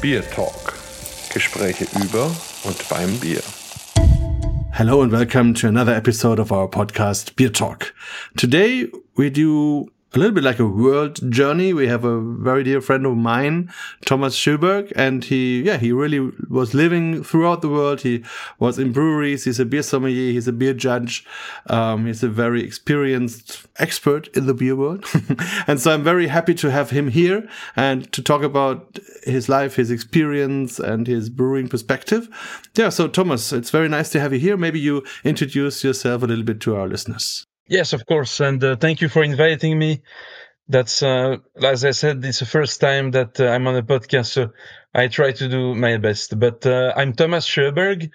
Beer Talk. Gespräche über und beim Bier. Hello and welcome to another episode of our podcast Beer Talk. Today we do a little bit like a world journey. We have a very dear friend of mine, Thomas Sjöberg, and he, yeah, he really was living throughout the world. He was in breweries. He's a beer sommelier. He's a beer judge. Um, he's a very experienced expert in the beer world. and so I'm very happy to have him here and to talk about his life, his experience and his brewing perspective. Yeah. So Thomas, it's very nice to have you here. Maybe you introduce yourself a little bit to our listeners. Yes, of course, and uh, thank you for inviting me. That's uh, as I said, it's the first time that uh, I'm on a podcast, so I try to do my best. But uh, I'm Thomas Sjöberg.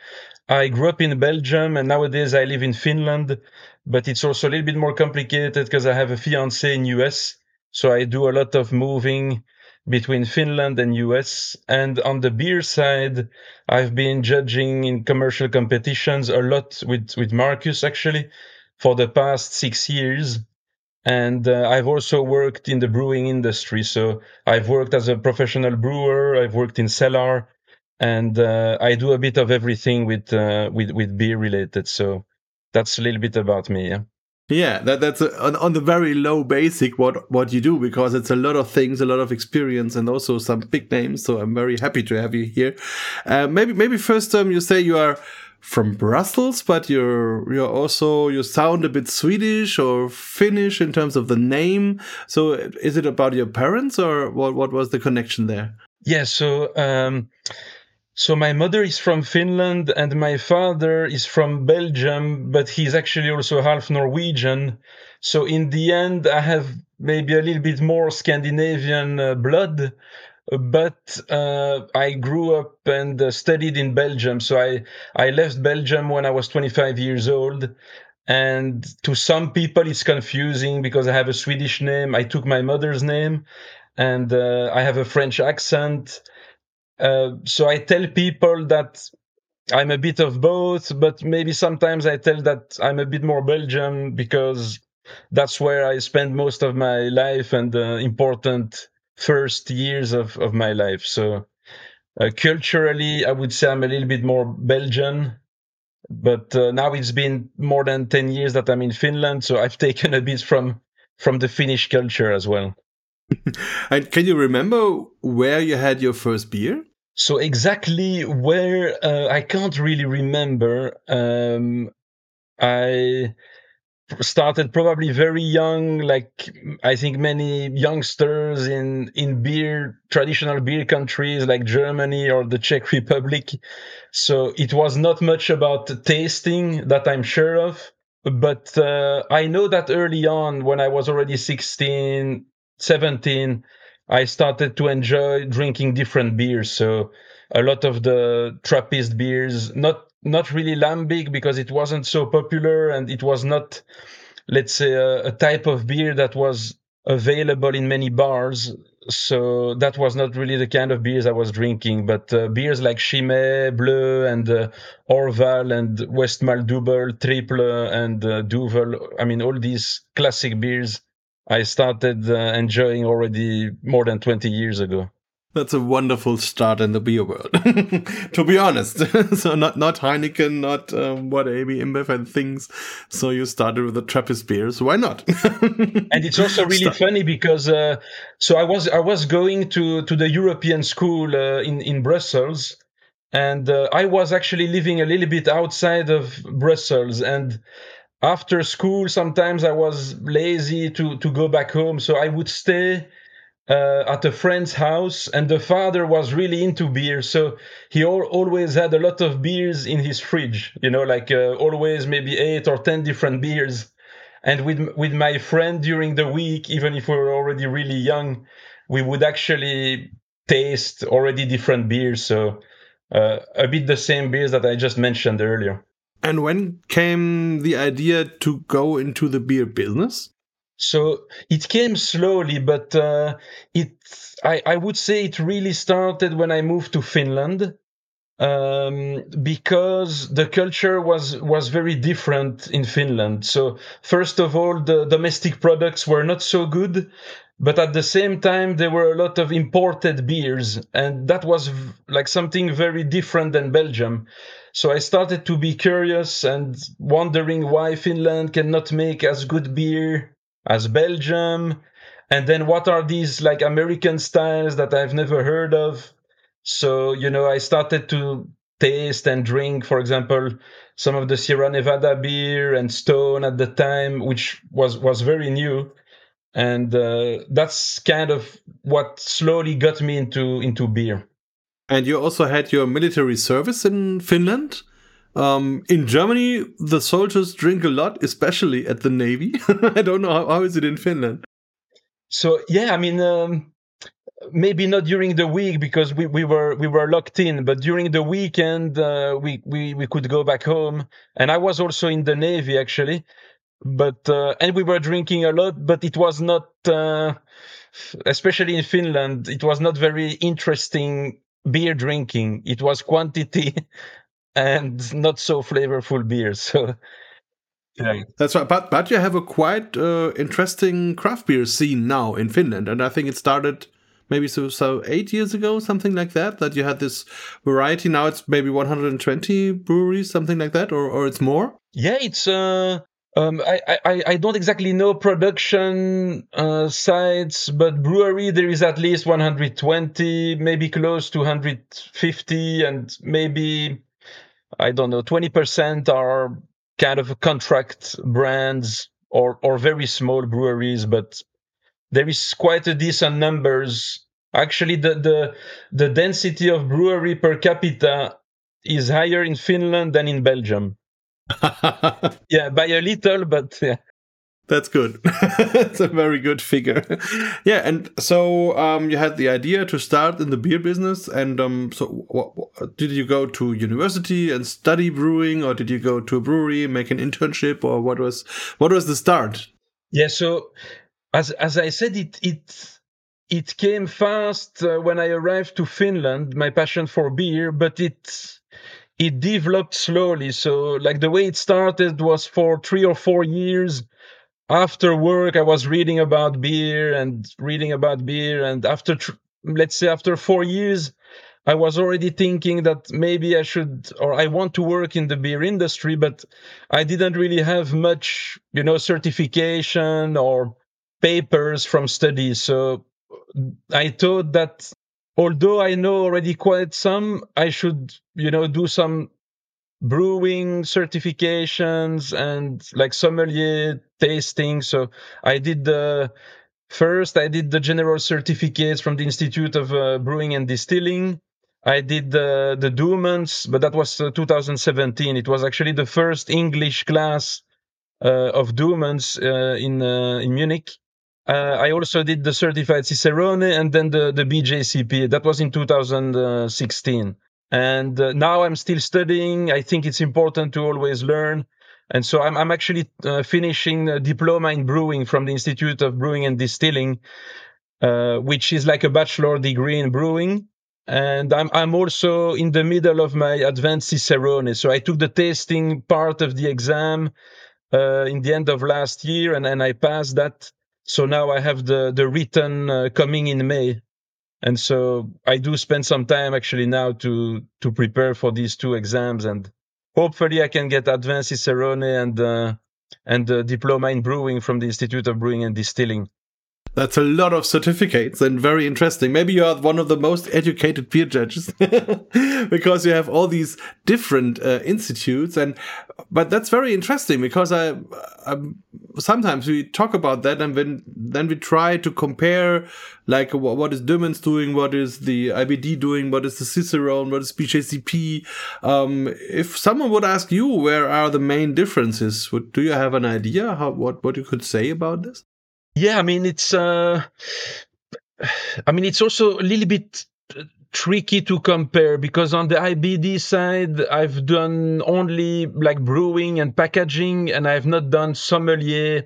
I grew up in Belgium, and nowadays I live in Finland. But it's also a little bit more complicated because I have a fiance in US, so I do a lot of moving between Finland and US. And on the beer side, I've been judging in commercial competitions a lot with with Marcus actually for the past six years. And uh, I've also worked in the brewing industry. So I've worked as a professional brewer. I've worked in cellar, and uh, I do a bit of everything with uh, with with beer related. So that's a little bit about me. Yeah. Yeah, that, that's a, on, on the very low basic what what you do because it's a lot of things, a lot of experience, and also some big names. So I'm very happy to have you here. Uh, maybe maybe first um, you say you are from Brussels, but you're you're also you sound a bit Swedish or Finnish in terms of the name. So is it about your parents or what? What was the connection there? Yeah. So. Um, so my mother is from Finland and my father is from Belgium, but he's actually also half Norwegian. So in the end, I have maybe a little bit more Scandinavian uh, blood, but uh, I grew up and uh, studied in Belgium. So I, I left Belgium when I was 25 years old. And to some people, it's confusing because I have a Swedish name. I took my mother's name and uh, I have a French accent. Uh, so I tell people that I'm a bit of both, but maybe sometimes I tell that I'm a bit more Belgian because that's where I spend most of my life and uh, important first years of, of my life. So uh, culturally, I would say I'm a little bit more Belgian, but uh, now it's been more than 10 years that I'm in Finland. So I've taken a bit from, from the Finnish culture as well. and can you remember where you had your first beer? So exactly where uh, I can't really remember. Um, I started probably very young like i think many youngsters in in beer traditional beer countries like germany or the czech republic. So it was not much about tasting that i'm sure of but uh, i know that early on when i was already 16 17 i started to enjoy drinking different beers. So a lot of the trappist beers not not really lambic because it wasn't so popular and it was not let's say a, a, type of beer that was available in many bars. So that was not really the kind of beers i was drinking but uh, beers like chimay bleu and uh, orval and westmalle double triple and uh, duvel. I mean all these classic beers i started uh, enjoying already more than 20 years ago that's a wonderful start in the beer world, to be honest. so not not Heineken, not um, what AB InBev and things. So you started with the Trappist beers. Why not? and it's also really Start. funny because uh, so I was I was going to to the European school uh, in in Brussels, and uh, I was actually living a little bit outside of Brussels and after school sometimes i was lazy to to go back home so i would stay uh, at a friend's house, and the father was really into beer, so he al- always had a lot of beers in his fridge. You know, like uh, always maybe eight or ten different beers. And with with my friend during the week, even if we were already really young, we would actually taste already different beers. So uh, a bit the same beers that I just mentioned earlier. And when came the idea to go into the beer business? So it came slowly, but uh, it I, I would say it really started when I moved to Finland um, because the culture was was very different in Finland. So first of all, the domestic products were not so good. but at the same time there were a lot of imported beers and that was v- like something very different than belgium so i started to be curious and wondering why finland cannot make as good beer as belgium and then what are these like american styles that i've never heard of so you know i started to taste and drink for example some of the sierra nevada beer and stone at the time which was was very new and uh, that's kind of what slowly got me into into beer. And you also had your military service in Finland. Um, in Germany, the soldiers drink a lot, especially at the navy. I don't know how, how is it in Finland. So yeah, I mean, um, maybe not during the week because we, we were we were locked in, but during the weekend uh, we we we could go back home. And I was also in the navy actually, but uh, and we were drinking a lot but it was not uh, especially in finland it was not very interesting beer drinking it was quantity and not so flavorful beer so yeah. That's right. But but you have a quite uh, interesting craft beer scene now in Finland, and I think it started maybe so so eight years ago, something like that. That you had this variety. Now it's maybe 120 breweries, something like that, or or it's more. Yeah, it's uh um, I, I, I don't exactly know production uh, sites, but brewery there is at least 120, maybe close to 150, and maybe I don't know 20% are kind of contract brands or or very small breweries, but there is quite a decent numbers. Actually, the the the density of brewery per capita is higher in Finland than in Belgium. yeah, by a little, but yeah. That's good. That's a very good figure. yeah, and so um, you had the idea to start in the beer business, and um, so what, what, did you go to university and study brewing, or did you go to a brewery, make an internship, or what was what was the start? Yeah, so as as I said, it it it came fast uh, when I arrived to Finland. My passion for beer, but it it developed slowly. So, like the way it started was for three or four years. After work, I was reading about beer and reading about beer. And after, let's say, after four years, I was already thinking that maybe I should or I want to work in the beer industry, but I didn't really have much, you know, certification or papers from studies. So uh, I thought that although I know already quite some, I should, you know, do some brewing certifications and like sommelier tasting. So I did the first, I did the general certificates from the Institute of uh, Brewing and Distilling. I did the the Doemens, but that was uh, 2017. It was actually the first English class uh, of Doemens uh, in uh, in Munich. Uh, I also did the certified Cicerone and then the, the BJCP. That was in 2016. And uh, now I'm still studying. I think it's important to always learn. And so I'm, I'm actually uh, finishing a diploma in brewing from the Institute of Brewing and Distilling, uh, which is like a bachelor degree in brewing. And I'm, I'm also in the middle of my advanced Cicerone. So I took the tasting part of the exam uh, in the end of last year and, and I passed that so now I have the the written uh, coming in May, and so I do spend some time actually now to to prepare for these two exams, and hopefully I can get advanced Cicerone and uh, and the diploma in brewing from the Institute of Brewing and Distilling. That's a lot of certificates and very interesting. Maybe you are one of the most educated peer judges because you have all these different uh, institutes and but that's very interesting because I, I, sometimes we talk about that and then then we try to compare like what, is Doemens doing, what is the IBD doing, what is the Cicerone, what is BJCP. Um, if someone would ask you where are the main differences, would, do you have an idea how what what you could say about this? Yeah, I mean it's uh I mean it's also a little bit tricky to compare because on the IBD side I've done only like brewing and packaging and I've not done sommelier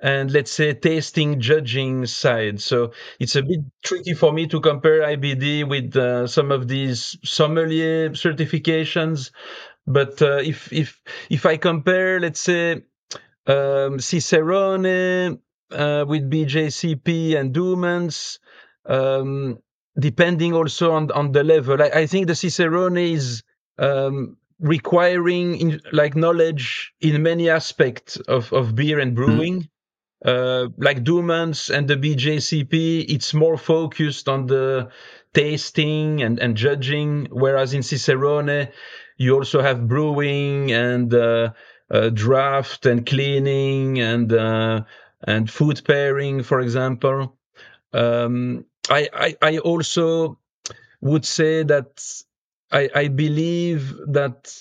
and let's say tasting judging side. So it's a bit tricky for me to compare IBD with uh, some of these sommelier certifications. But uh, if if if I compare let's say um, Cicerone uh, with BJCP and Doemens, um, depending also on on the level. I, I think the Cicerone is um, requiring in, like knowledge in many aspects of, of beer and brewing. Mm. Uh, like Doemens and the BJCP, it's more focused on the tasting and, and judging, whereas in Cicerone, you also have brewing and uh, uh, draft and cleaning and uh, and food pairing, for example. Um, I, I, I also would say that I, I believe that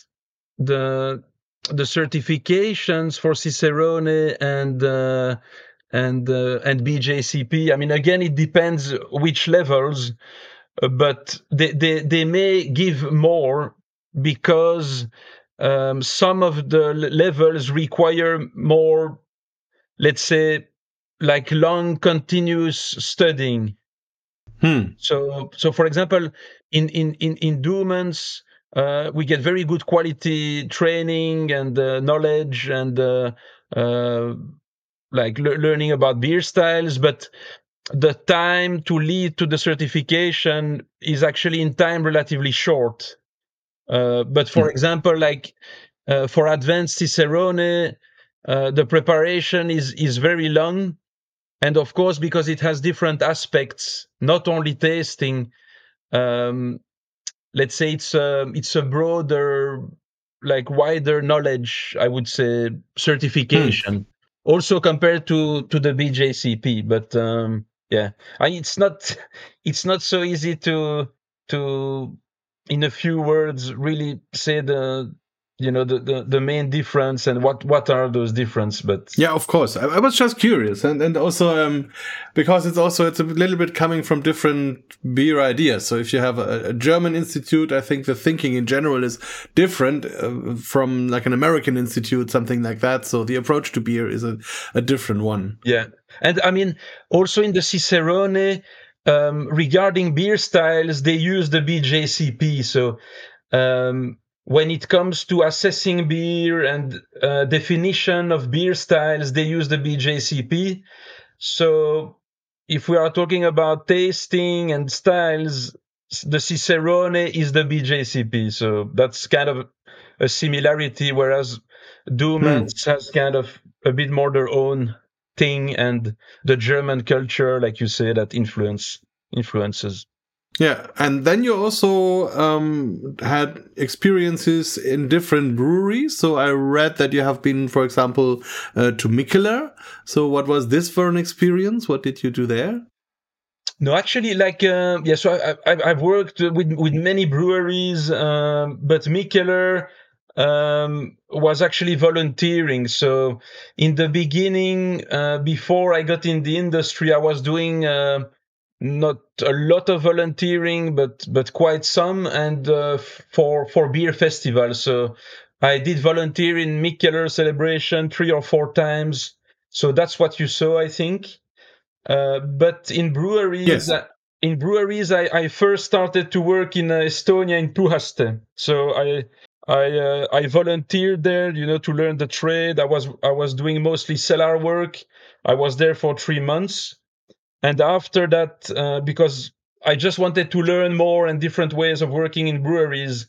the the certifications for Cicerone and uh, and uh, and BJCP. I mean, again, it depends which levels, but they, they they may give more because um, some of the levels require more, let's say, like long continuous studying. Hmm. So, so for example, in in in in Doemens, uh, we get very good quality training and uh, knowledge and uh, uh like le- learning about beer styles, but the time to lead to the certification is actually in time relatively short. Uh, but for mm. example, like uh, for advanced Cicerone, the preparation is is very long. And of course because it has different aspects not only tasting um, let's say it's a it's a broader like wider knowledge i would say certification. Hmm. also compared to to the bjcp but um yeah. I, it's not it's not so easy to to in a few words really say the you know the, the, the main difference and what what are those difference but yeah of course. I, I was just curious and and also um because it's also it's a little bit coming from different beer ideas. So if you have a, a german institute i think the thinking in general is different uh, from like an american institute something like that. So the approach to beer is a, a different one. Yeah. And i mean also in the cicerone um, regarding beer styles they use the bjcp so um, when it comes to assessing beer and uh, definition of beer styles, they use the BJCP. So if we are talking about tasting and styles, the Cicerone is the BJCP. So that's kind of a similarity, whereas Doemens hmm. has kind of a bit more their own thing and the German culture, like you say, that influence influences. Yeah, and then you also um, had experiences in different breweries. So I read that you have been, for example, uh, to Mikkeller. So what was this for an experience? What did you do there? No, actually, like uh, yeah. So I, I, have worked with with many breweries, um, but Mikkeller um, was actually volunteering. So in the beginning, uh, before I got in the industry, I was doing uh, not a lot of volunteering, but but quite some, and uh, for for beer festivals. So I did volunteer in Mikkeller celebration three or four times. So that's what you saw, I think. Uh, but in breweries, yes. uh, in breweries, I, I first started to work in uh, Estonia in Pühaste. So I I uh, I volunteered there, you know, to learn the trade. I was I was doing mostly cellar work. I was there for three months and after that, uh, because I just wanted to learn more and different ways of working in breweries,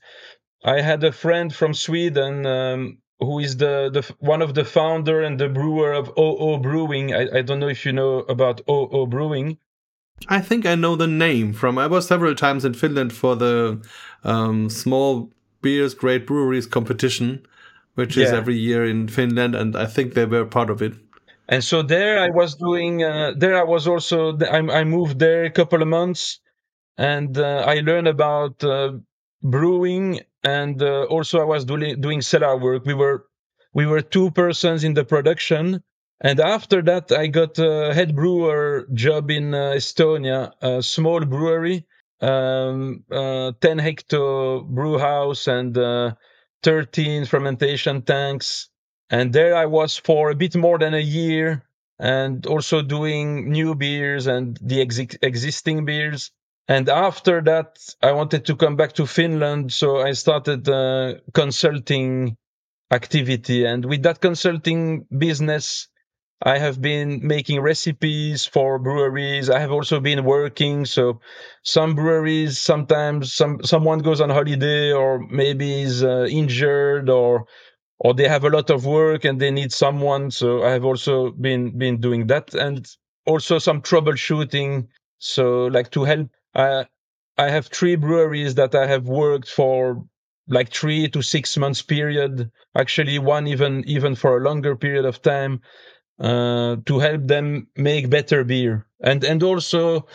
I had a friend from Sweden um, who is the, the one of the founder and the brewer of OO Brewing. I, I don't know if you know about OO Brewing. I think I know the name from. I was several times in Finland for the um, small beers, great breweries competition, which is every year in Finland, and I think they were part of it and so there I was doing. Uh, there I was also. I, I, moved there a couple of months, and uh, I learned about uh, brewing, and uh, also I was doing doing cellar work. We were we were two persons in the production, and after that I got a head brewer job in uh, Estonia, a small brewery, um, uh, ten hectare brew house, and thirteen fermentation tanks and there I was for a bit more than a year and also doing new beers and the ex- existing beers. And after that, I wanted to come back to Finland. So I started uh, consulting activity. And with that consulting business, I have been making recipes for breweries. I have also been working. So some breweries, sometimes some someone goes on holiday or maybe is uh, injured or or they have a lot of work and they need someone. So I have also been been doing that and also some troubleshooting. So like to help. I I have three breweries that I have worked for like three to six months period. Actually, one even even for a longer period of time uh, to help them make better beer. And and also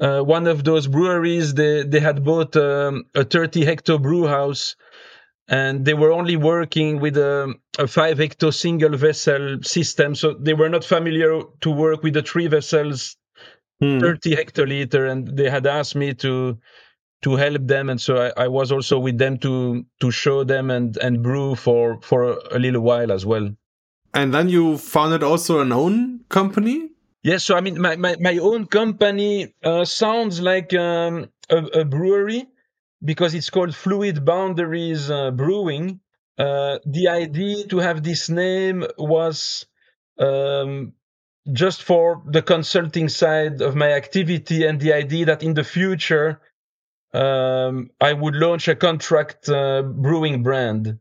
uh, one of those breweries they they had bought um, a 30 hectare brew house and they were only working with a, a five hecto single vessel system so they were not familiar to work with the three vessels hmm. 30 hectoliter and they had asked me to to help them and so I, I, was also with them to to show them and and brew for for a little while as well and then you founded also an own company? Yes, so I mean, my, my, my own company uh, sounds like um, a, a, brewery because it's called Fluid Boundaries uh, Brewing. Uh, the idea to have this name was um, just for the consulting side of my activity, and the idea that in the future um, I would launch a contract uh, brewing brand.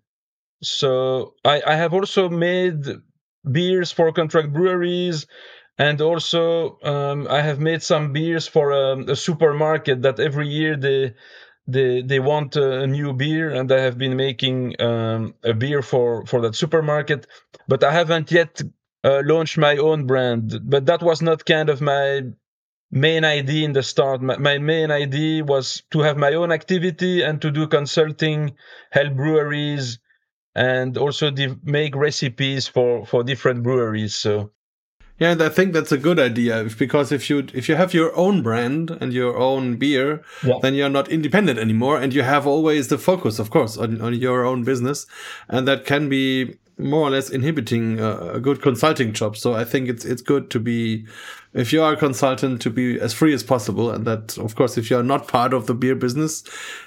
So I, I have also made beers for contract breweries, and also um, I have made some beers for a, um, a, supermarket that every year they they they want a, new beer, and I have been making um, a beer for for that supermarket, but I haven't yet uh, launched my own brand. But that was not kind of my main idea in the start. My, my, main idea was to have my own activity and to do consulting, help breweries, and also make recipes for for different breweries. So yeah, and I think that's a good idea because if you if you have your own brand and your own beer, yeah. then you're not independent anymore, and you have always the focus, of course, on, on your own business, and that can be more or less inhibiting a, a good consulting job. So I think it's it's good to be if you are a consultant to be as free as possible and that of course if you are not part of the beer business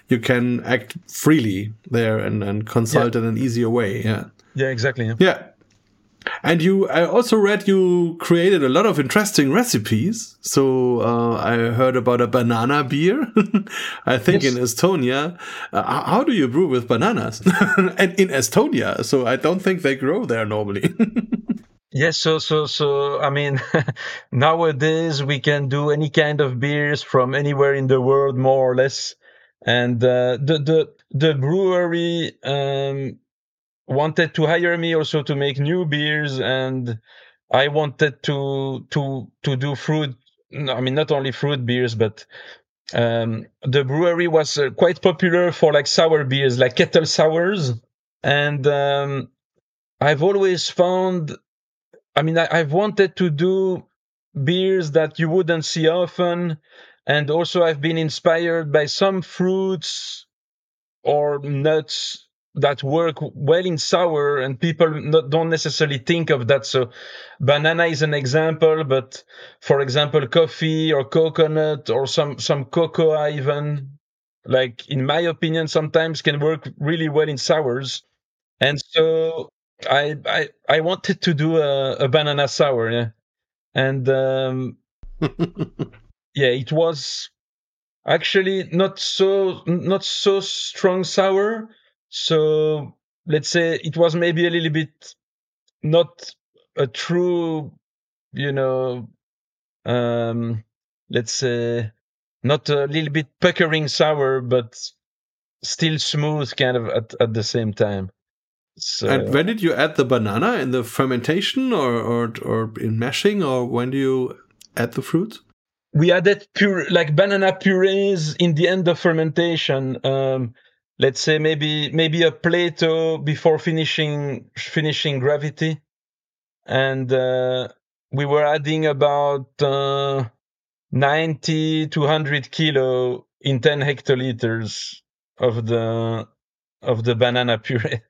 you can act freely there and, and consult yeah. in an easier way yeah yeah exactly yeah. yeah and you i also read you created a lot of interesting recipes so uh, i heard about a banana beer i think yes. in estonia uh, how do you brew with bananas and in estonia so i don't think they grow there normally Yes, so so so I mean nowadays we can do any kind of beers from anywhere in the world more or less. And uh, the the the brewery um, wanted to hire me also to make new beers and I wanted to to to do fruit I mean not only fruit beers but um, the brewery was uh, quite popular for like sour beers like kettle sours. And um, I've always found I mean, I, have wanted to do beers that you wouldn't see often, and also I've been inspired by some fruits or nuts that work well in sour, and people not, don't necessarily think of that. So, banana is an example, but for example, coffee or coconut or some some cocoa even, like in my opinion, sometimes can work really well in sours. And so I I I wanted to do a, a banana sour, yeah, and um, yeah, it was actually not so not so strong sour. So let's say it was maybe a little bit not a true, you know, um, let's say not a little bit puckering sour, but still smooth, kind of at at the same time. So, and when did you add the banana in the fermentation or, or or in mashing or when do you add the fruit? We added pure like banana purees in the end of fermentation. Um, let's say maybe maybe a Plato before finishing finishing gravity, and uh, we were adding about uh, 90 to 100 kilo in 10 hectoliters of the of the banana puree.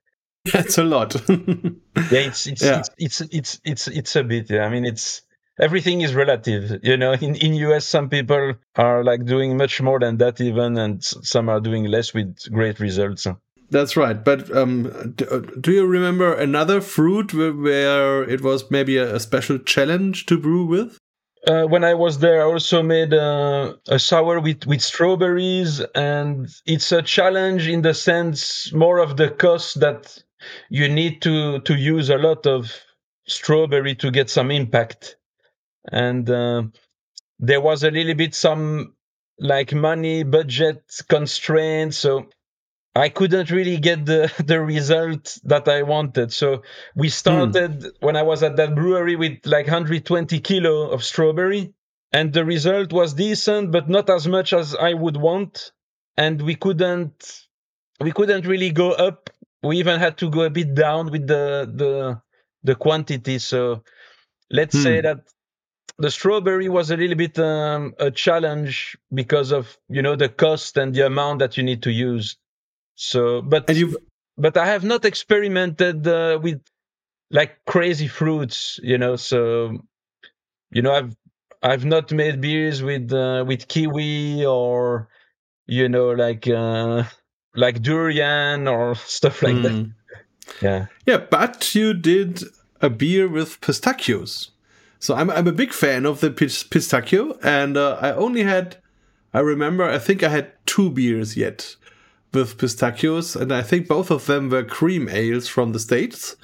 That's a lot. yeah, it's it's, yeah. it's it's it's it's it's a bit. Yeah, I mean, it's everything is relative. You know, in in US, some people are like doing much more than that even, and some are doing less with great results. That's right. But um, do, do, you remember another fruit where, it was maybe a, special challenge to brew with? Uh, when I was there, I also made a, a sour with, with strawberries, and it's a challenge in the sense more of the cost that you need to to use a lot of strawberry to get some impact, and uh, there was a little bit some like money budget constraints, so I couldn't really get the the result that I wanted. So we hmm. started when I was at that brewery with like 120 kilo of strawberry, and the result was decent, but not as much as I would want. And we couldn't we couldn't really go up. We even had to go a bit down with the the the quantity. So let's say hmm. that the strawberry was a little bit um, a challenge because of you know the cost and the amount that you need to use so, but and you but I have not experimented uh, with like crazy fruits, you know. So, you know, I've I've not made beers with uh, with kiwi or you know like uh, like durian or stuff like mm. that. Hmm. Yeah. Yeah, but you did a beer with pistachios. So I'm I'm a big fan of the pistachio, and uh, I only had, I remember, I think I had two beers yet with pistachios, and I think both of them were cream ales from the States,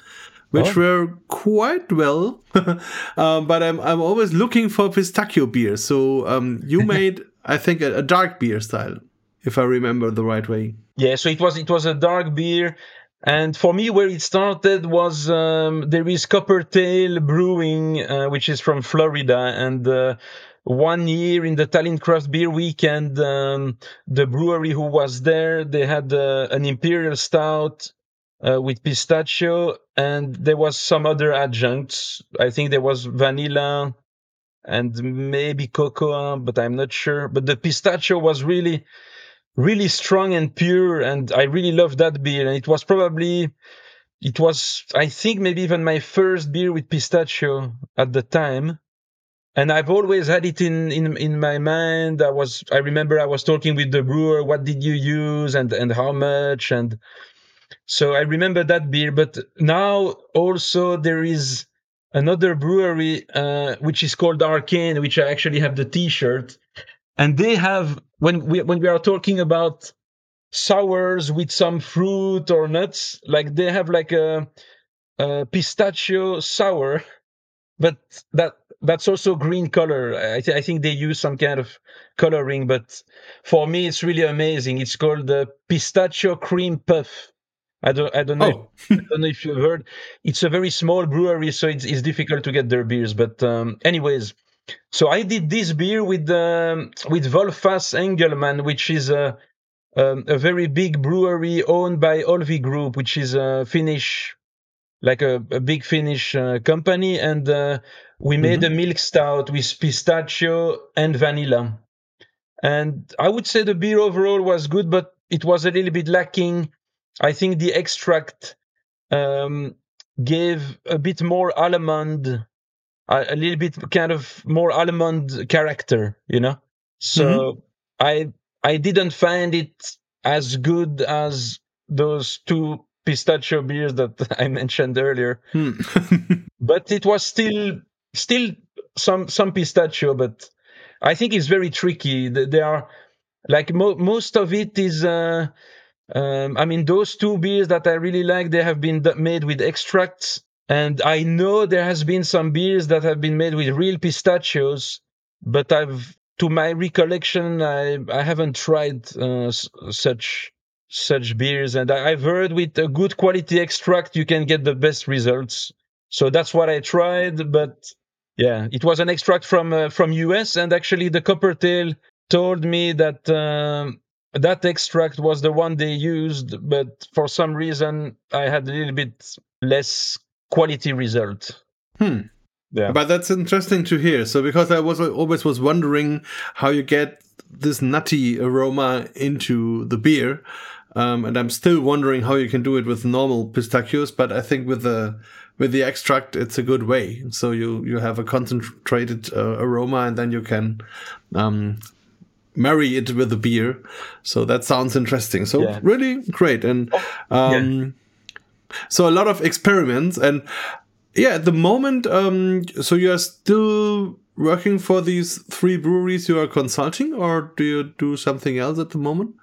which oh. were quite well. um, but I'm, I'm always looking for pistachio beer. So um, you made, I think, a, a, dark beer style, if I remember the right way. Yeah, so it was it was a dark beer. And for me, where it started was um, there is Coppertail Brewing, uh, which is from Florida, and uh, one year in the Tallinn Craft Beer Weekend, um, the brewery who was there, they had uh, an imperial stout uh, with pistachio, and there was some other adjuncts. I think there was vanilla and maybe cocoa, but I'm not sure. But the pistachio was really, really strong and pure, and I really loved that beer. And it was probably, it was, I think, maybe even my first beer with pistachio at the time and I've always had it in, in in my mind. I was I remember I was talking with the brewer. What did you use and and how much? And so I remember that beer. But now also there is another brewery uh, which is called Arcane, which I actually have the T-shirt, and they have when we when we are talking about sours with some fruit or nuts, like they have like a, a pistachio sour, but that that's also green color. I, th- I, think they use some kind of coloring, but for me, it's really amazing. It's called the pistachio cream puff. I don't, I don't know. Oh. I don't know if you've heard. It's a very small brewery, so it's, it's difficult to get their beers. But um, anyways, so I did this beer with um, with Volfas Engelman, which is a um, a very big brewery owned by Olvi Group, which is a Finnish like a, a big Finnish uh, company, and uh, we made mm-hmm. a milk stout with pistachio and vanilla. And I would say the beer overall was good, but it was a little bit lacking. I think the extract um, gave a bit more almond, a, a, little bit kind of more almond character, you know. So mm-hmm. I I didn't find it as good as those two pistachio beers that I mentioned earlier. Hmm. but it was still still some some pistachio, but I think it's very tricky. They are like mo- most of it is. Uh, um, I mean, those two beers that I really like, they have been made with extracts, and I know there has been some beers that have been made with real pistachios, but I've, to my recollection, I I haven't tried uh, such such beers, and I've heard with a good quality extract you can get the best results. So that's what I tried, but yeah, it was an extract from uh, from US, and actually the Coppertail told me that um, that extract was the one they used, but for some reason I had a little bit less quality result. Hmm. Yeah. But that's interesting to hear. So because I was always was wondering how you get this nutty aroma into the beer. Um, and I'm still wondering how you can do it with normal pistachios, but I think with the with the extract, it's a good way. So you you have a concentrated uh, aroma, and then you can um, marry it with the beer. So that sounds interesting. So Yeah. really great. And um, so a lot of experiments and yeah, at the moment, um, so you are still working for these three breweries you are consulting, or do you do something else at the moment?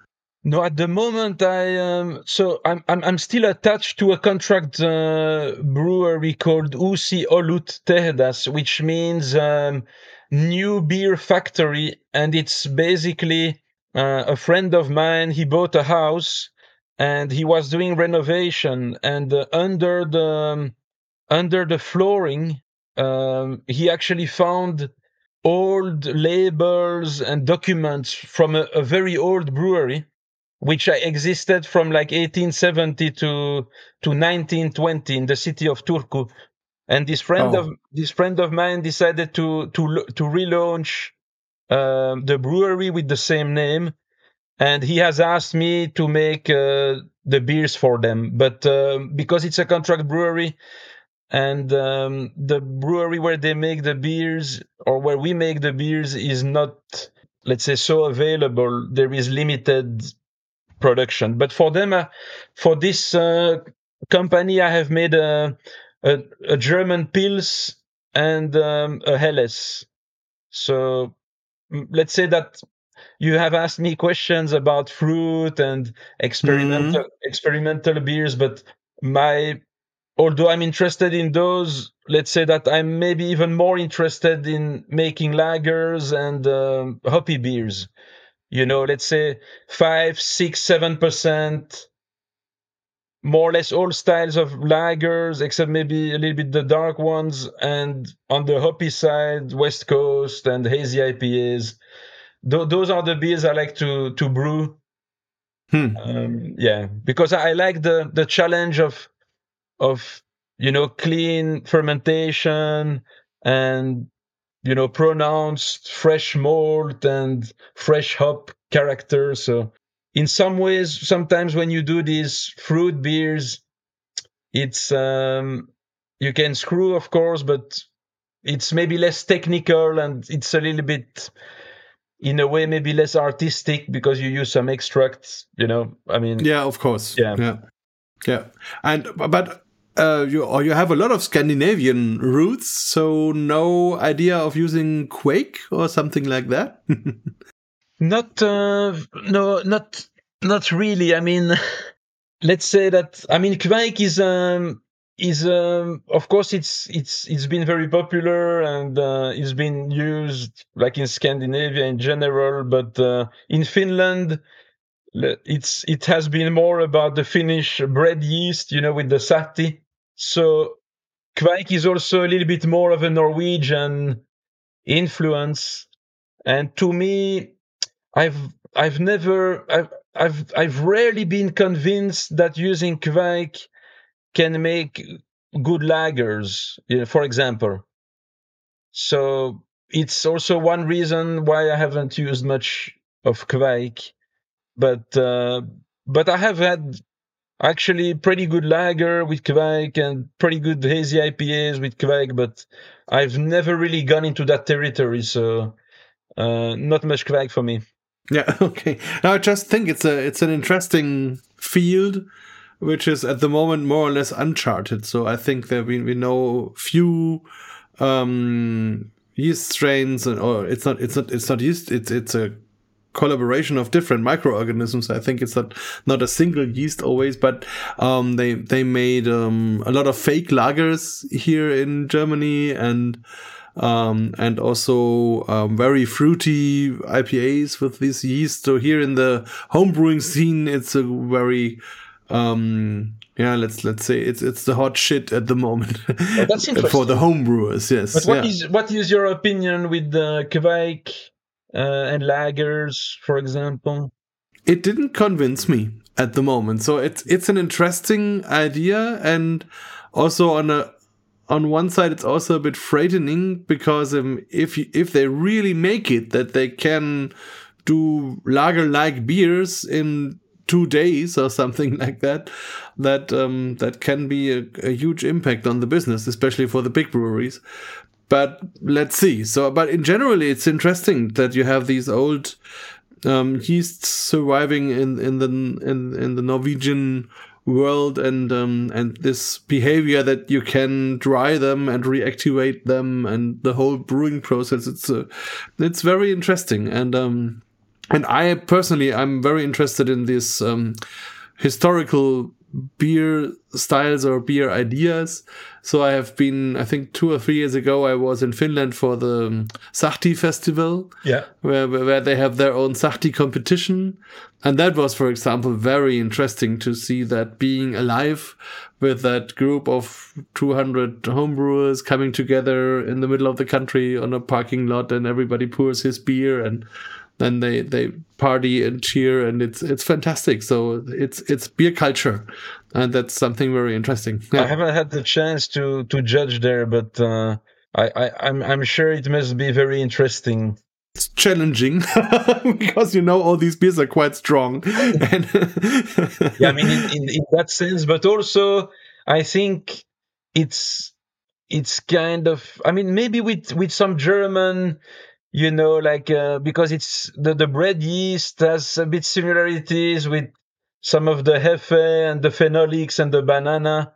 No, at the moment I um so I'm I'm I'm still attached to a contract uh, brewery called Uusi Olut Tehdas, which means um, new beer factory, and it's basically uh, a friend of mine. He bought a house, and he was doing renovation, and uh, under the um, under the flooring, um, he actually found old labels and documents from a, a very old brewery which existed from like 1870 to to 1920 in the city of Turku. And this friend Oh. of this friend of mine decided to to to relaunch um, the brewery with the same name, and he has asked me to make uh, the beers for them. But um because it's a contract brewery, and um, the brewery where they make the beers or where we make the beers is not, let's say, so available. There is limited production. But for them, uh, for this uh, company, I have made a, a, a German Pils and um, a Helles. So mm, let's say that you have asked me questions about fruit and experimental experimental beers, but my although I'm interested in those, let's say that I'm maybe even more interested in making lagers and um, hoppy beers. You know, let's say five, six, seven percent, more or less all styles of lagers, except maybe a little bit the dark ones, and on the hoppy side, West Coast and hazy IPAs. Tho- those are the beers I like to to brew. Hmm. Um, yeah, because I like the the challenge of of you know clean fermentation and you know pronounced fresh malt and fresh hop character so in some ways sometimes when you do these fruit beers it's um you can screw of course but it's maybe less technical and it's a little bit in a way maybe less artistic because you use some extracts you know i mean Yeah, of course. Yeah. yeah, yeah. And but uh, you or you have a lot of Scandinavian roots, so no idea of using Kveik or something like that. Not uh, no, not not really. I mean, let's say that I mean Kveik is um is um of course it's it's it's been very popular and uh, it's been used like in Scandinavia in general, but uh, in Finland it's it has been more about the Finnish bread yeast, you know, with the sahti. So Kveik is also a little bit more of a Norwegian influence, and to me, I've I've never I've I've I've rarely been convinced that using Kveik can make good lagers, for example. So it's also one reason why I haven't used much of Kveik, but uh, but I have had actually pretty good lager with Kveik and pretty good hazy IPAs with Kveik, but I've never really gone into that territory, so uh, not much Kveik for me. Yeah, okay. Now I just think it's a it's an interesting field which is at the moment more or less uncharted. So I think that we we know few um yeast strains and or it's not it's not it's not yeast it's it's a collaboration of different microorganisms. I think it's not not a single yeast always, but um, they they made um, a lot of fake lagers here in Germany and um, and also um, very fruity IPAs with this yeast. So here in the homebrewing scene, it's a very um, yeah, let's let's say it's it's the hot shit at the moment that's for the homebrewers. Yes, But what yeah. is what is your opinion with the Kveik uh, and lagers, for example? it didn't convince me at the moment. So it's it's an interesting idea, and also on a on one side, it's also a bit frightening because um, if you, if they really make it that they can do lager like beers in two days or something like that, that um, that can be a, a huge impact on the business, especially for the big breweries. But let's see. So, but in generally it's interesting that you have these old um, yeasts surviving in in the in in the Norwegian world and um, and this behavior that you can dry them and reactivate them and the whole brewing process it's uh, it's very interesting and um and I personally I'm very interested in this um historical beer styles or beer ideas. So I have been, I think two or three years ago, I was in Finland for the um, Sahti festival. Yeah. Where, where they have their own Sahti competition. And that was, for example, very interesting to see that being alive with that group of 200 homebrewers coming together in the middle of the country on a parking lot and everybody pours his beer and then they they party and cheer and it's it's fantastic. So it's it's beer culture. And that's something very interesting. Yeah. i haven't had the chance to to judge there but uh, I, I i'm i'm sure it must be very interesting. It's challenging because you know all these beers are quite strong. And yeah i mean in, in, in that sense but also i think it's it's kind of i mean maybe with with some german you know, like uh, because it's the the bread yeast has a bit similarities with some of the hefe and the phenolics and the banana.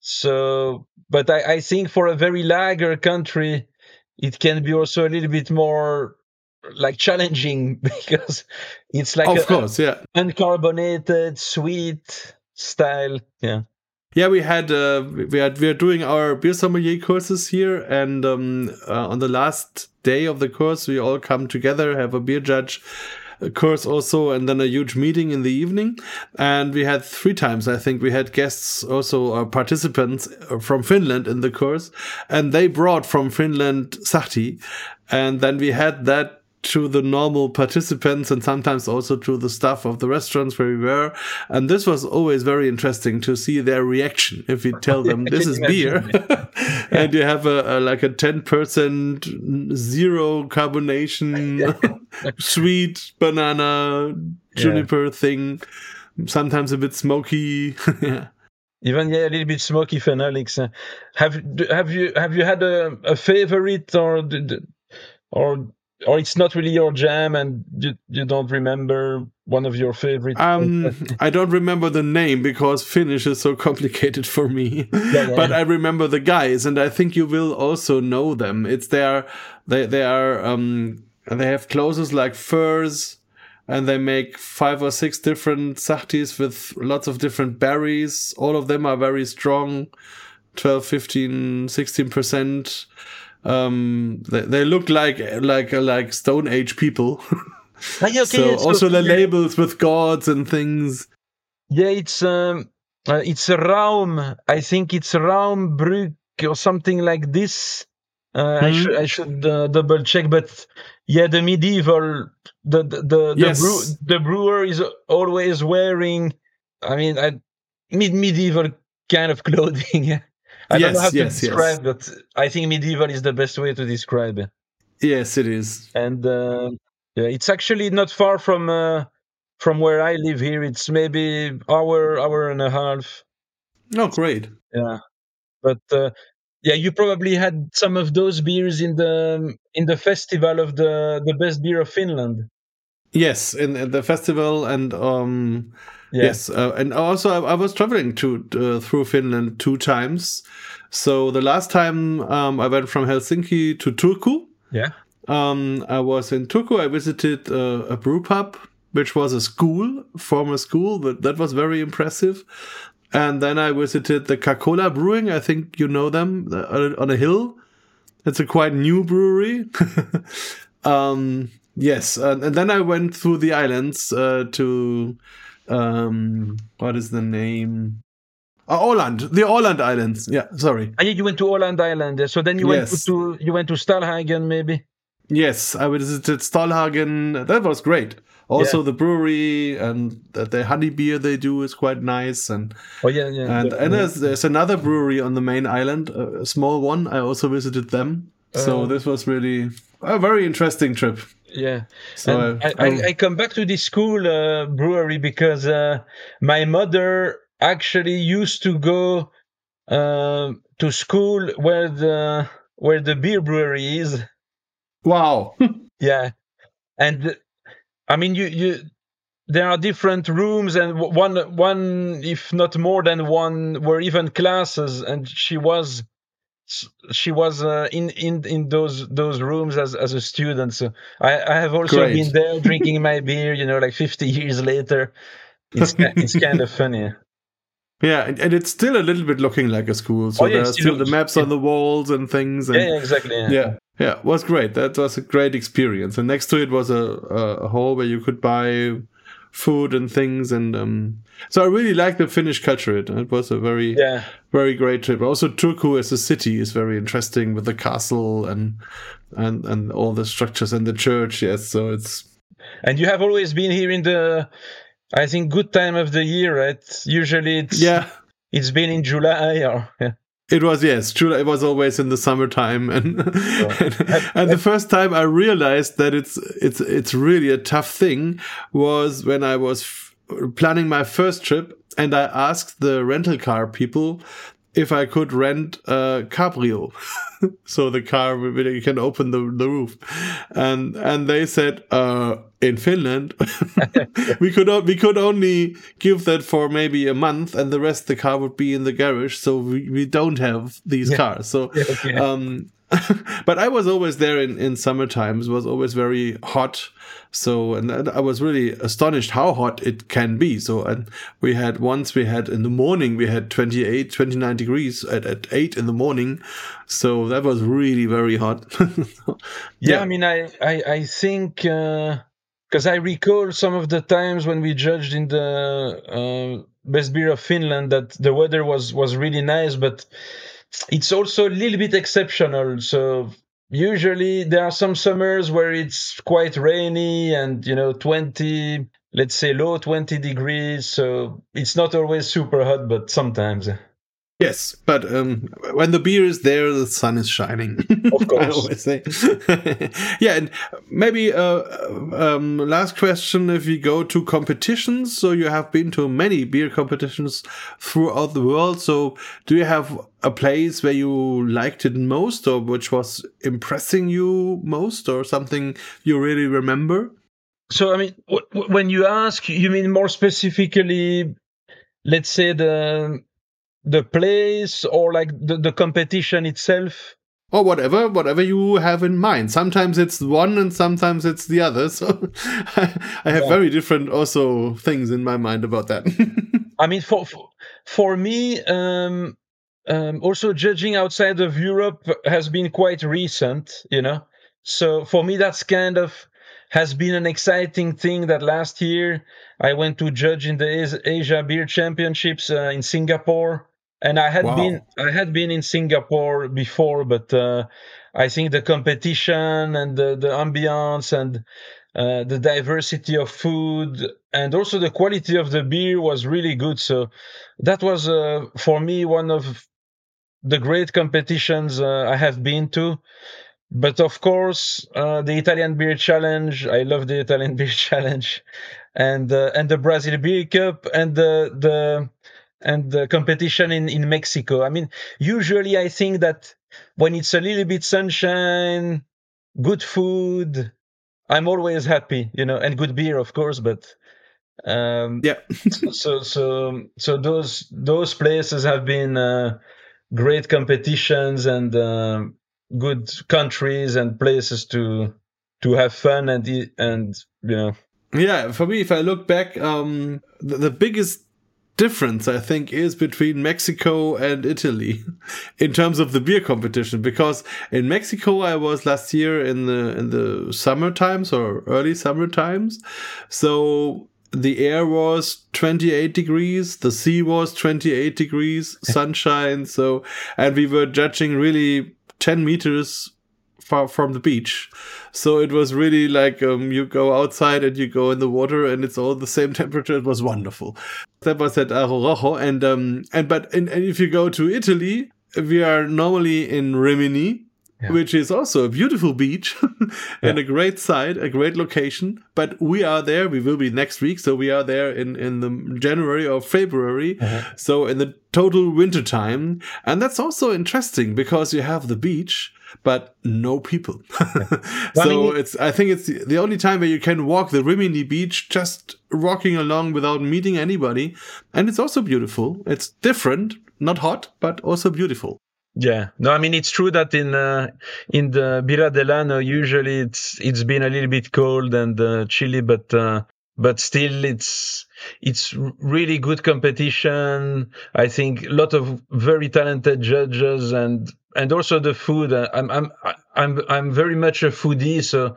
So, but I, I think for a very lager country, it can be also a little bit more like challenging because it's like of a, course, yeah, uncarbonated, sweet style. Yeah. Yeah, we had uh, we had we are doing our beer sommelier courses here, and um, uh, on the last day of the course, we all come together, have a beer judge uh, course also, and then a huge meeting in the evening. And we had three times, I think, we had guests also or participants uh, from Finland in the course, and they brought from Finland Sahti, and then we had that to the normal participants and sometimes also to the staff of the restaurants where we were. And this was always very interesting to see their reaction if we tell them this is beer and you have a, a like a 10% zero carbonation sweet banana juniper yeah. thing, sometimes a bit smoky. yeah. Even yeah, a little bit smoky phenolics. Have have you have you had a, a favorite or or or it's not really your jam and you, you don't remember one of your favorite um i don't remember the name because finnish is so complicated for me. Yeah, yeah. but i remember the guys and i think you will also know them. It's their they they are um they have clothes like furs and they make five or six different sahtis with lots of different berries. All of them are very strong 12 15 16 percent um, they, they look like like like Stone Age people. Ah, okay, so also the labels with gods and things. Yeah, it's um, uh, it's a Raum. I think it's Raumbrück or something like this. Uh, mm-hmm. I hmm. should I should uh, double check, but yeah, the medieval the the the, yes. the, brew, the brewer is always wearing. I mean, I, mid medieval kind of clothing. I yes, don't know how yes, to describe, yes. but I think medieval is the best way to describe it. Yes, it is. And uh, yeah, it's actually not far from uh, from where I live here. It's maybe hour hour and a half. Oh, great. Yeah, but uh, yeah, you probably had some of those beers in the in the festival of the the best beer of Finland. Yes, in, in the festival and um yeah. Yes, uh, and also I, I, was traveling to uh, through Finland two times. So the last time um, I went from Helsinki to Turku. Yeah. Um, I was in Turku. I visited uh, a brew pub, which was a school, former school, but that was very impressive. And then I visited the Kakola Brewing. I think you know them uh, on a hill. It's a quite new brewery. um, yes, and, and, then I went through the islands uh, to um, what is the name? Uh, Åland, the Åland Islands. Yeah, sorry. And you went to Åland Island. So then you went yes. to you went to Stallhagen, maybe. Yes, I visited Stallhagen. That was great. Also, yeah. the brewery and the, the, honey beer they do is quite nice. And oh yeah, yeah. And, and there's, there's another brewery on the main island, a small one. I also visited them. So uh, this was really a very interesting trip. Yeah. So I, I, I, come back to this school uh, brewery because uh, my mother actually used to go uh, to school where the where the beer brewery is. Wow. yeah, and I mean, you you there are different rooms and one one if not more than one were even classes and she was she was uh, in in in those those rooms as as a student so i i have also Great. been there drinking my beer you know like 50 years later it's it's kind of funny Yeah, and, and it's still a little bit looking like a school. So Oh, yeah, there are still the maps on the walls and things. And yeah, exactly yeah. yeah yeah it was great that was a great experience and next to it was a, a hall where you could buy food and things and um so i really like the finnish culture. It, it was a very yeah. very great trip. Also turku as a city is very interesting with the castle and and and all the structures and the church. Yes so it's and you have always been here in the i think good time of the year right? Usually it's yeah. it's been in july or yeah. It was yes, true. It was always in the summertime, and and, and the first time I realized that it's it's it's really a tough thing was when I was f- planning my first trip, and I asked the rental car people if I could rent a cabrio, so the car you can open the, the roof, and and they said uh, in Finland we could o- we could only give that for maybe a month, and the rest the car would be in the garage, so we, we don't have these cars. So, okay. um, but I was always there in in summer times. Was always very hot. So and I was really astonished how hot it can be. So and we had once we had in the morning we had 28, 29 degrees at, at eight in the morning. So that was really very hot. yeah, I mean, I I, I think because I recall some of the times when we judged in the uh, best beer of Finland that the weather was was really nice, but it's also a little bit exceptional. So usually there are some summers where it's quite rainy and you know 20 let's say low 20 degrees so it's not always super hot but sometimes Yes, but um, when the beer is there, the sun is shining. Of course. I always say. yeah, and maybe uh, um, last question: If you go to competitions, so you have been to many beer competitions throughout the world. So, do you have a place where you liked it most, or which was impressing you most, or something you really remember? So, I mean, w- w- when you ask, you mean more specifically, let's say the the place or like the, the competition itself? Or whatever whatever you have in mind. Sometimes it's one and sometimes it's the other so i have Yeah. very different also things in my mind about that. I mean for for, for me um um also judging outside of europe has been quite recent you know? So for me that's kind of has been an exciting thing that last year i went to judge in the asia beer championships uh, in singapore and i had Wow. been i had been in singapore before but uh, i think the competition and the, the ambiance and uh, the diversity of food and also the quality of the beer was really good so that was uh, for me one of the great competitions uh, i have been to but of course uh, the italian beer challenge i love the italian beer challenge and uh, and the brazil beer cup and the the and the competition in in mexico. I mean usually i think that when it's a little bit sunshine good food i'm always happy you know and good beer of course but um yeah. so so so those those places have been uh, great competitions and uh, good countries and places to to have fun and and you know. Yeah for me if i look back um the, the biggest difference i think is between mexico and italy in terms of the beer competition. Because in mexico i was last year in the in the summer times or early summer times. So the air was 28 degrees the sea was 28 degrees sunshine. So and we were judging really 10 meters far from the beach so it was really like um, you go outside and you go in the water and it's all the same temperature it was wonderful that was at Arorojo and um and but and, and if you go to italy we are normally in rimini Yeah. which is also a beautiful beach and a great site, a great location. But we are there. We will be next week, so we are there in in the January or February. So in the total winter time, and that's also interesting because you have the beach, but no people. So it's I think it's the the only time where you can walk the Rimini beach just walking along without meeting anybody, and it's also beautiful. It's different, not hot, but also beautiful. Yeah, no, I mean it's true that in uh, in the Birra dell'Anno usually it's it's been a little bit cold and uh, chilly, but uh, but still it's it's really good competition. I think a lot of very talented judges and and also the food. Uh, I'm I'm I'm I'm very much a foodie, so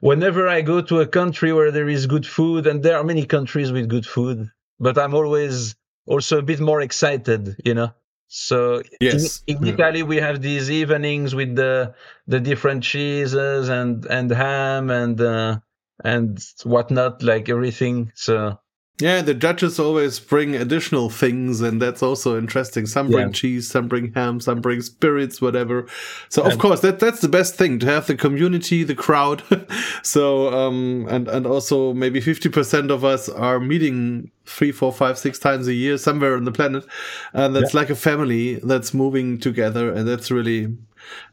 whenever I go to a country where there is good food, and there are many countries with good food, but I'm always also a bit more excited, you know. So Yes. in, in Yeah. Italy we have these evenings with the the different cheeses and and ham and uh, and whatnot, like everything. So Yeah, the judges always bring additional things, and that's also interesting. Some bring Yeah. cheese, some bring ham, some bring spirits, whatever. So of And- course that that's the best thing to have the community, the crowd. so um and and also maybe fifty percent of us are meeting three, four, five, six times a year somewhere on the planet, and that's like a family that's moving together, and that's really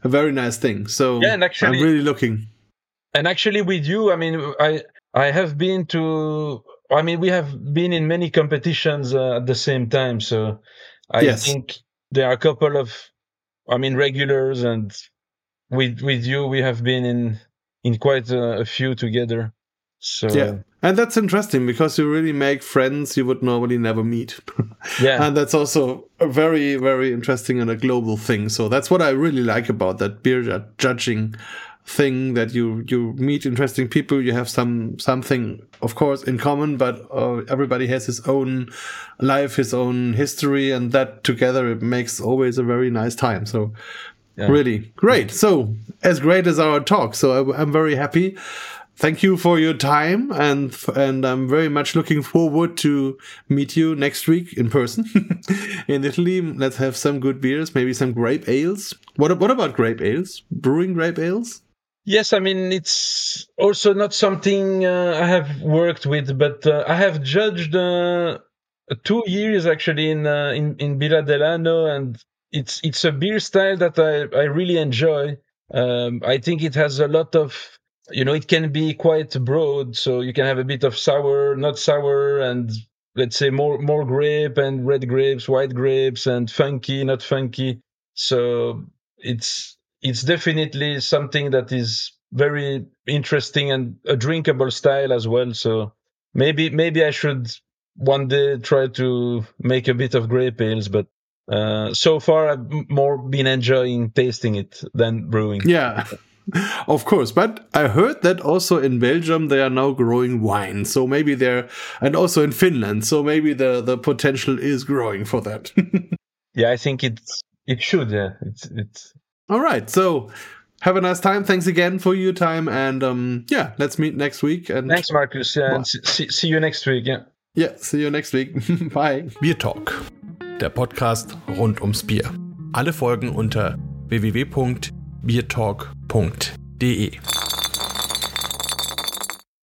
a very nice thing. So Yeah, and actually- I'm really looking. And actually with you, I mean, I I have been to. I mean, we have been in many competitions uh, at the same time. So I Yes. think there are a couple of, I mean, regulars, and with with you, we have been in in quite a, a few together. So Yeah. And that's interesting because you really make friends you would normally never meet. yeah. and that's also a very very interesting and a global thing so that's what i really like about that beer judging thing that you you meet interesting people you have some something of course in common but uh, everybody has his own life his own history and that together it makes always a very nice time so Yeah. really great so as great as our talk so I, i'm very happy thank you for your time and and I'm very much looking forward to meet you next week in person in Italy. Let's have some good beers, maybe some grape ales. What what about grape ales? Brewing grape ales? Yes, I mean it's also not something uh, I have worked with, but uh, I have judged uh, two years actually in uh, in in Birra dell'Anno, and it's it's a beer style that I I really enjoy. Um, I think it has a lot of you know it can be quite broad, so you can have a bit of sour, not sour, and let's say more more grape and red grapes, white grapes, and funky, not funky. So it's it's definitely something that is very interesting and a drinkable style as well. So maybe maybe I should one day try to make a bit of grape ales, but uh, so far I've more been enjoying tasting it than brewing. Yeah. Of course, but I heard that also in Belgium they are now growing wine. So maybe they're and also in Finland. So maybe the the potential is growing for that. Yeah, I think it's it should. Yeah, it's it's All right. So have a nice time. Thanks again for your time. And um, yeah, let's meet next week. And thanks, Markus. Yeah, and see, see you next week. Yeah. yeah, see you next week. Bye. Bier Talk, der Podcast rund ums Bier. Alle Folgen unter www.biertalk.de.